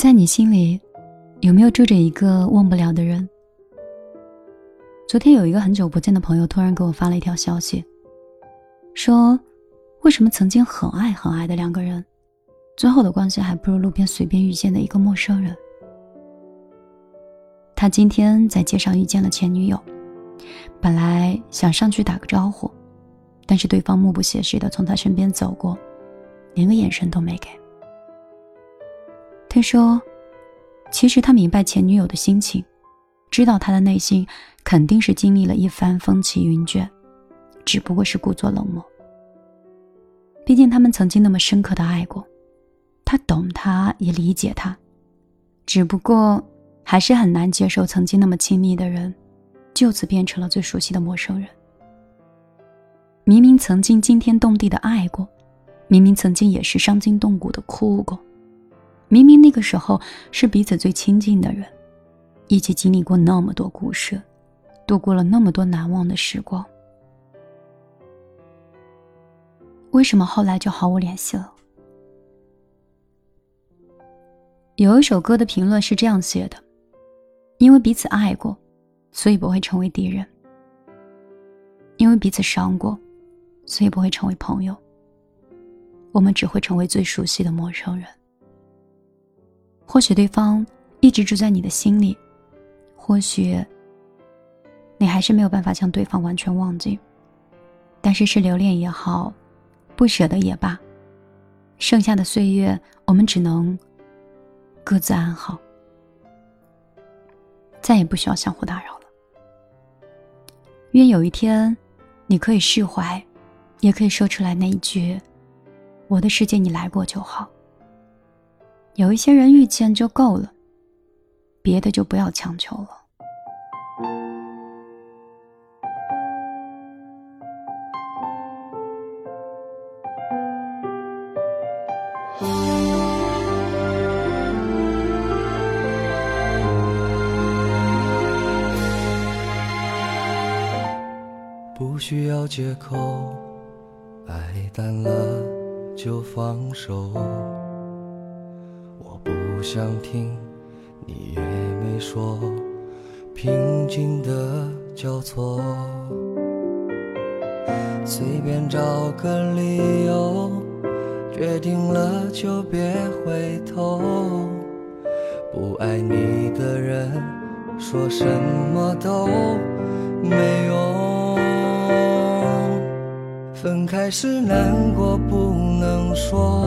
在你心里，有没有住着一个忘不了的人？昨天有一个很久不见的朋友突然给我发了一条消息，说：“为什么曾经很爱很爱的两个人，最后的关系还不如路边随便遇见的一个陌生人？”他今天在街上遇见了前女友，本来想上去打个招呼，但是对方目不斜视的从他身边走过，连个眼神都没给。他说：“其实他明白前女友的心情，知道他的内心肯定是经历了一番风起云卷，只不过是故作冷漠。毕竟他们曾经那么深刻的爱过，他懂他，也理解他，只不过还是很难接受曾经那么亲密的人，就此变成了最熟悉的陌生人。明明曾经惊天动地的爱过，明明曾经也是伤筋动骨的哭过。”明明那个时候是彼此最亲近的人，一起经历过那么多故事，度过了那么多难忘的时光，为什么后来就毫无联系了？有一首歌的评论是这样写的：“因为彼此爱过，所以不会成为敌人；因为彼此伤过，所以不会成为朋友。我们只会成为最熟悉的陌生人。”或许对方一直住在你的心里，或许你还是没有办法将对方完全忘记。但是是留恋也好，不舍得也罢，剩下的岁月我们只能各自安好，再也不需要相互打扰了。愿有一天，你可以释怀，也可以说出来那一句：“我的世界你来过就好。”有一些人遇见就够了，别的就不要强求了。不需要借口，爱淡了就放手。不想听，你也没说，平静的交错，随便找个理由，决定了就别回头。不爱你的人，说什么都没用。分开时难过不能说。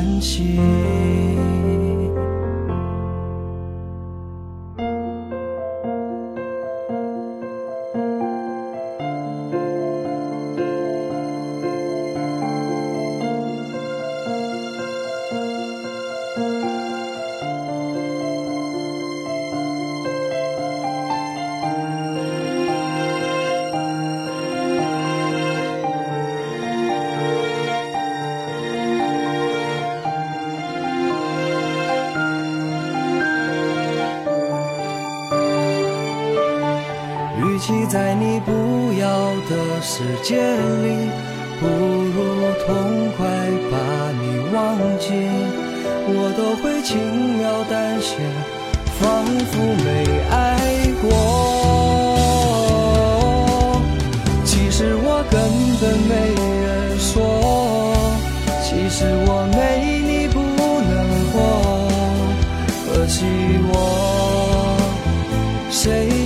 关系。在你不要的世界里，不如痛快把你忘记，我都会轻描淡写，仿佛没爱过。其实我根本没人说，其实我没你不能活，可惜我，谁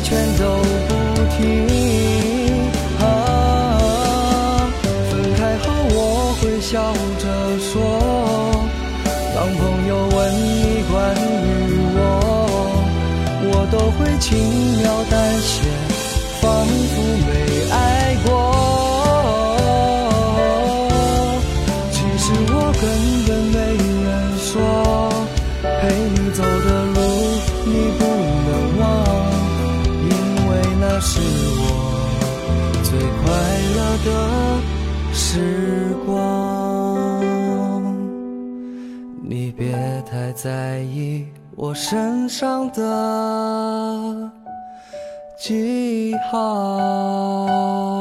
会轻描淡写，仿佛没爱过。其实我根本没人说，陪你走的路你不能忘，因为那是我最快乐的时光。你别太在意我身上的记号。